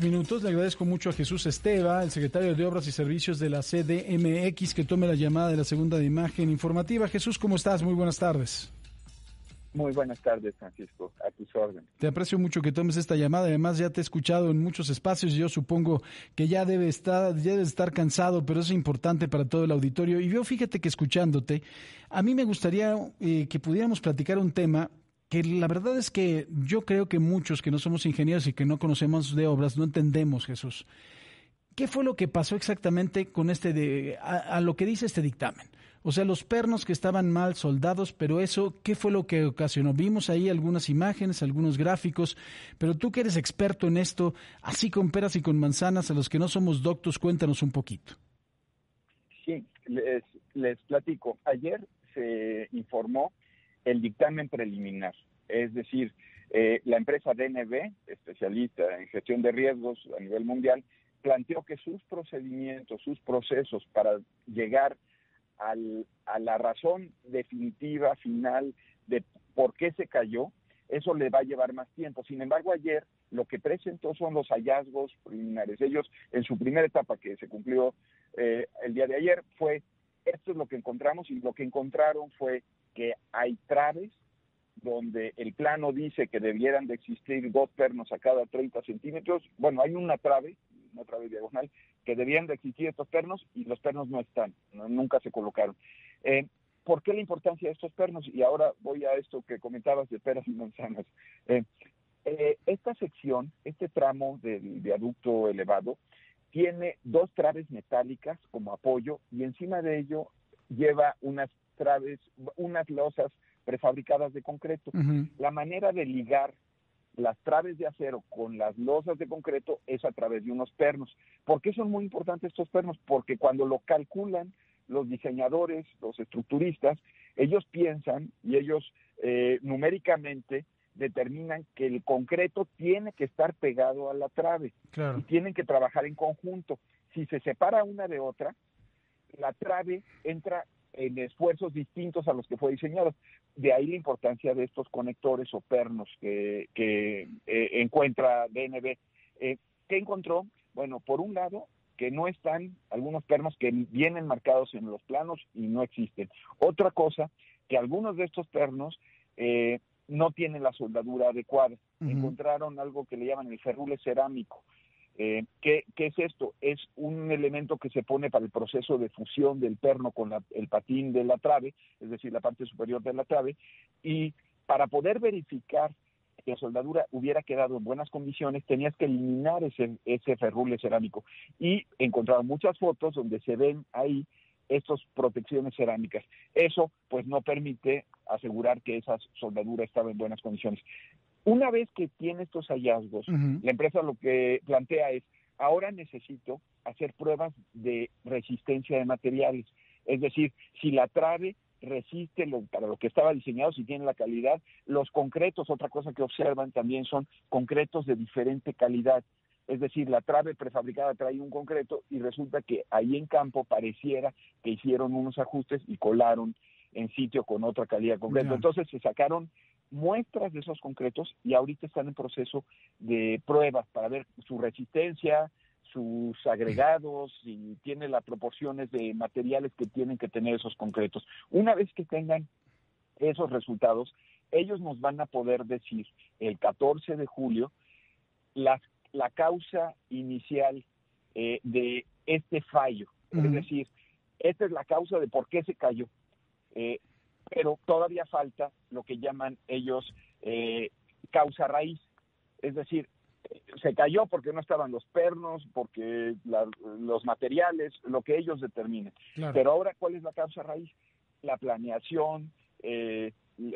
minutos. Le agradezco mucho a Jesús Esteva, el secretario de Obras y Servicios de la CDMX, que tome la llamada de la segunda de imagen informativa. Jesús, ¿cómo estás? Muy buenas tardes. Muy buenas tardes, Francisco. A tus órdenes. Te aprecio mucho que tomes esta llamada. Además, ya te he escuchado en muchos espacios y yo supongo que ya debe estar, ya debe estar cansado, pero es importante para todo el auditorio. Y yo fíjate que escuchándote, a mí me gustaría eh, que pudiéramos platicar un tema que la verdad es que yo creo que muchos que no somos ingenieros y que no conocemos de obras no entendemos, Jesús. ¿Qué fue lo que pasó exactamente con este de a, lo que dice este dictamen? O sea, los pernos que estaban mal soldados, pero eso, ¿qué fue lo que ocasionó? Vimos ahí algunas imágenes, algunos gráficos, pero tú que eres experto en esto, así con peras y con manzanas, a los que no somos doctos, cuéntanos un poquito. Sí, les, les platico. Ayer se informó el dictamen preliminar, es decir, eh, la empresa DNB, especialista en gestión de riesgos a nivel mundial, planteó que sus procedimientos, sus procesos para llegar al, a la razón definitiva, final, de por qué se cayó, eso le va a llevar más tiempo. Sin embargo, ayer lo que presentó son los hallazgos preliminares. Ellos, en su primera etapa que se cumplió eh, el día de ayer, fue esto es lo que encontramos y lo que encontraron fue que hay traves donde el plano dice que debieran de existir dos pernos a cada 30 centímetros. Bueno, hay una trave, una trave diagonal, que debían de existir estos pernos y los pernos no están, nunca se colocaron. Eh, ¿Por qué la importancia de estos pernos? Y ahora voy a esto que comentabas de peras y manzanas. Eh, eh, esta sección, este tramo del viaducto elevado, tiene dos traves metálicas como apoyo y encima de ello lleva unas traves, unas losas prefabricadas de concreto. La manera de ligar las traves de acero con las losas de concreto es a través de unos pernos. ¿Por qué son muy importantes estos pernos? Porque cuando lo calculan los diseñadores, los estructuristas, ellos piensan y ellos eh, numéricamente determinan que el concreto tiene que estar pegado a la trave y tienen que trabajar en conjunto. Si se separa una de otra, la trave entra en esfuerzos distintos a los que fue diseñado. De ahí la importancia de estos conectores o pernos que, que eh, encuentra DNB. Eh, ¿Qué encontró? Bueno, por un lado, que no están algunos pernos que vienen marcados en los planos y no existen. Otra cosa, que algunos de estos pernos eh, no tienen la soldadura adecuada. Encontraron algo que le llaman el ferrule cerámico. Eh, ¿qué, es esto? Es un elemento que se pone para el proceso de fusión del perno con el patín de la trave, es decir, la parte superior de la trave, y para poder verificar que la soldadura hubiera quedado en buenas condiciones, tenías que eliminar ese, ese ferrule cerámico. Y encontraron muchas fotos donde se ven ahí estas protecciones cerámicas. Eso pues no permite asegurar que esa soldadura estaba en buenas condiciones. Una vez que tiene estos hallazgos, la empresa lo que plantea es, ahora necesito hacer pruebas de resistencia de materiales. Es decir, si la trave resiste para lo que estaba diseñado, si tiene la calidad, los concretos, otra cosa que observan también son concretos de diferente calidad. Es decir, la trave prefabricada trae un concreto y resulta que ahí en campo pareciera que hicieron unos ajustes y colaron en sitio con otra calidad de concreto. Entonces se sacaron muestras de esos concretos y ahorita están en proceso de pruebas para ver su resistencia, sus agregados y tiene las proporciones de materiales que tienen que tener esos concretos. Una vez que tengan esos resultados, ellos nos van a poder decir el 14 de julio la causa inicial eh, de este fallo. Es decir, esta es la causa de por qué se cayó. Eh, pero todavía falta lo que llaman ellos eh, causa raíz, es decir, se cayó porque no estaban los pernos, porque los materiales, lo que ellos determinen. Pero ahora, ¿cuál es la causa raíz? La planeación, eh,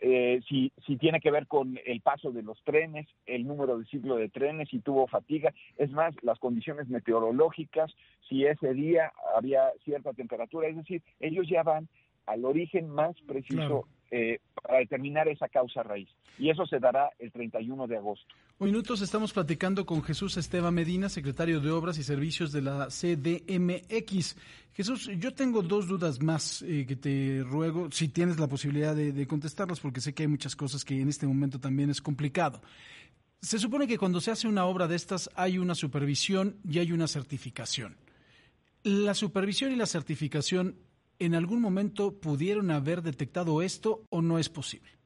eh, si, si tiene que ver con el paso de los trenes, el número de ciclo de trenes, si tuvo fatiga, es más, las condiciones meteorológicas, si ese día había cierta temperatura, es decir, ellos ya van al origen más preciso eh, para determinar esa causa raíz. Y eso se dará el 31 de agosto. Minutos estamos platicando con Jesús Esteban Medina, secretario de Obras y Servicios de la CDMX. Jesús, yo tengo dos dudas más eh, que te ruego, si tienes la posibilidad de, de contestarlas, porque sé que hay muchas cosas que en este momento también es complicado. Se supone que cuando se hace una obra de estas hay una supervisión y hay una certificación. ¿La supervisión y la certificación en algún momento pudieron haber detectado esto o no es posible?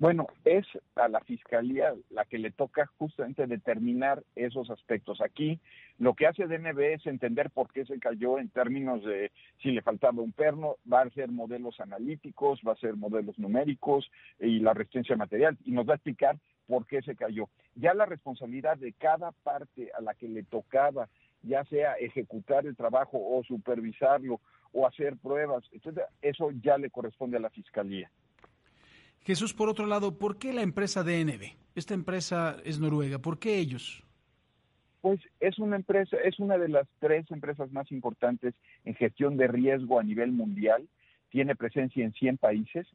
Bueno, es a la fiscalía la que le toca justamente determinar esos aspectos. Aquí lo que hace DNB es entender por qué se cayó en términos de si le faltaba un perno, va a hacer modelos analíticos, va a hacer modelos numéricos y la resistencia material y nos va a explicar por qué se cayó. Ya la responsabilidad de cada parte a la que le tocaba, ya sea ejecutar el trabajo o supervisarlo o hacer pruebas, etcétera, eso ya le corresponde a la fiscalía. Jesús, por otro lado, ¿por qué la empresa DNB? Esta empresa es noruega, ¿por qué ellos? Pues es una empresa, es una de las tres empresas más importantes en gestión de riesgo a nivel mundial. Tiene presencia en 100 países.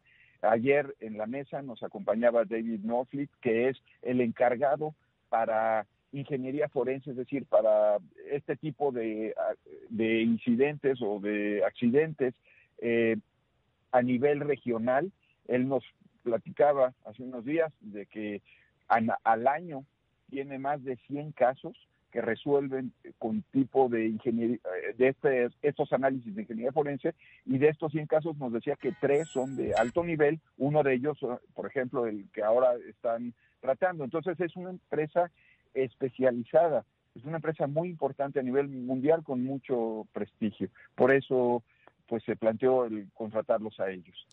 Ayer en la mesa nos acompañaba David Norfleet, que es el encargado para ingeniería forense, es decir, para este tipo de, de incidentes o de accidentes eh, a nivel regional. Él nos platicaba hace unos días de que al año tiene más de 100 casos que resuelven con tipo de ingeniería, eh, de este, estos análisis de ingeniería forense, y de estos 100 casos nos decía que tres son de alto nivel, uno de ellos, por ejemplo, el que ahora están tratando. Entonces es una empresa especializada, es una empresa muy importante a nivel mundial con mucho prestigio. Por eso, pues se planteó el contratarlos a ellos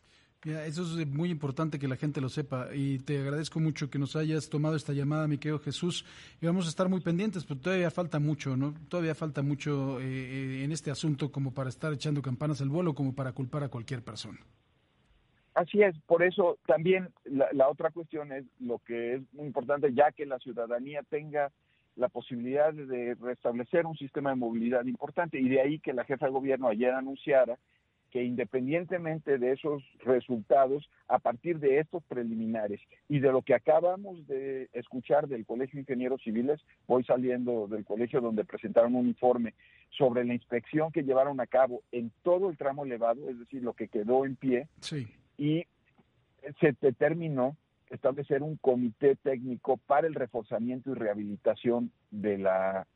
eso es muy importante que la gente lo sepa y te agradezco mucho que nos hayas tomado esta llamada, mi querido Jesús. Y vamos a estar muy pendientes, pero todavía falta mucho, ¿no? Todavía falta mucho eh, eh, en este asunto como para estar echando campanas al vuelo, como para culpar a cualquier persona. Así es, por eso también la, la otra cuestión es lo que es muy importante, ya que la ciudadanía tenga la posibilidad de restablecer un sistema de movilidad importante y de ahí que la jefa de gobierno ayer anunciara que independientemente de esos resultados, a partir de estos preliminares y de lo que acabamos de escuchar del Colegio de Ingenieros Civiles, voy saliendo del colegio donde presentaron un informe sobre la inspección que llevaron a cabo en todo el tramo elevado, es decir, lo que quedó en pie, y se determinó establecer un comité técnico para el reforzamiento y rehabilitación de la,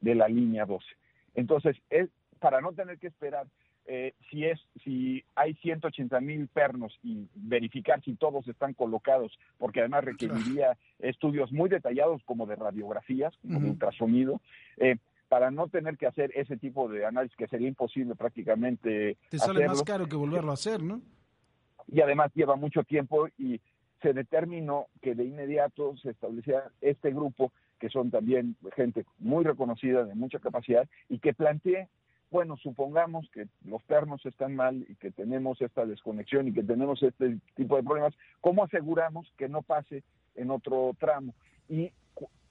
de la línea 12. Entonces, es para no tener que esperar eh, si es si hay 180 mil pernos y verificar si todos están colocados, porque además requeriría estudios muy detallados como de radiografías, como de ultrasonido, eh, para no tener que hacer ese tipo de análisis que sería imposible prácticamente. Te sale más caro que volverlo a hacer, ¿no? Y además lleva mucho tiempo y se determinó que de inmediato se establecía este grupo, que son también gente muy reconocida, de mucha capacidad, y que plantee bueno, supongamos que los pernos están mal y que tenemos esta desconexión y que tenemos este tipo de problemas, ¿cómo aseguramos que no pase en otro tramo? ¿Y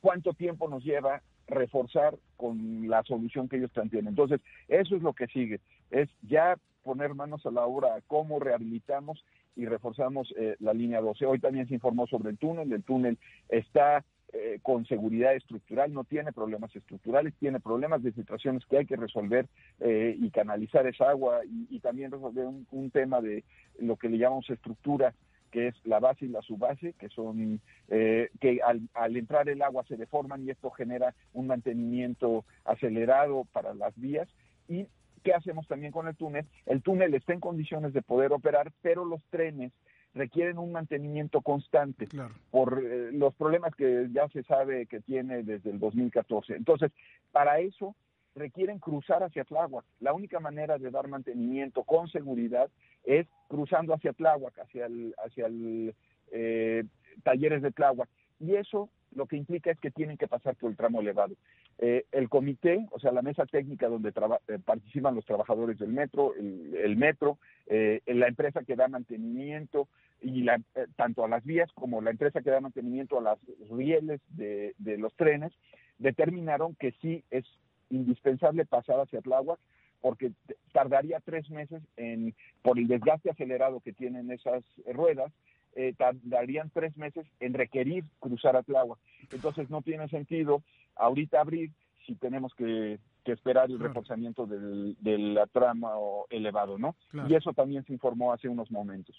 cuánto tiempo nos lleva reforzar con la solución que ellos plantean? Entonces, eso es lo que sigue, es ya poner manos a la obra cómo rehabilitamos y reforzamos eh, la línea 12. Hoy también se informó sobre el túnel, el túnel está eh, con seguridad estructural, no tiene problemas estructurales, tiene problemas de filtraciones que hay que resolver eh, y canalizar esa agua y, también resolver un, tema de lo que le llamamos estructura, que es la base y la subbase, que son eh, que al, al, entrar el agua se deforman y esto genera un mantenimiento acelerado para las vías y ¿Qué hacemos también con el túnel? El túnel está en condiciones de poder operar, pero los trenes requieren un mantenimiento constante por eh, los problemas que ya se sabe que tiene desde el 2014. Entonces, para eso requieren cruzar hacia Tláhuac. La única manera de dar mantenimiento con seguridad es cruzando hacia Tláhuac, hacia el, hacia el eh, talleres de Tláhuac. Y eso lo que implica es que tienen que pasar por el tramo elevado. Eh, el comité, o sea, la mesa técnica donde eh, participan los trabajadores del metro, el, metro, eh, la empresa que da mantenimiento, y la, tanto a las vías como la empresa que da mantenimiento a las rieles de, los trenes, determinaron que sí es indispensable pasar hacia Tláhuac porque tardaría tres meses en, por el desgaste acelerado que tienen esas ruedas, eh, tardarían tres meses en requerir cruzar a Tláhuac. Entonces no tiene sentido ahorita abrir si tenemos que que esperar el reforzamiento del, de la trama elevado, ¿no? Y eso también se informó hace unos momentos.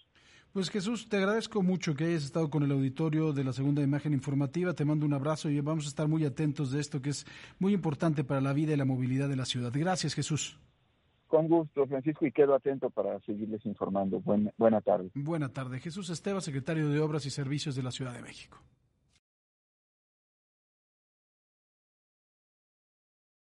Pues Jesús, te agradezco mucho que hayas estado con el auditorio de la segunda imagen informativa. Te mando un abrazo y vamos a estar muy atentos de esto que es muy importante para la vida y la movilidad de la ciudad. Gracias, Jesús. Con gusto, Francisco, y quedo atento para seguirles informando. buena tarde. Buena tarde. Jesús Esteba, secretario de Obras y Servicios de la Ciudad de México.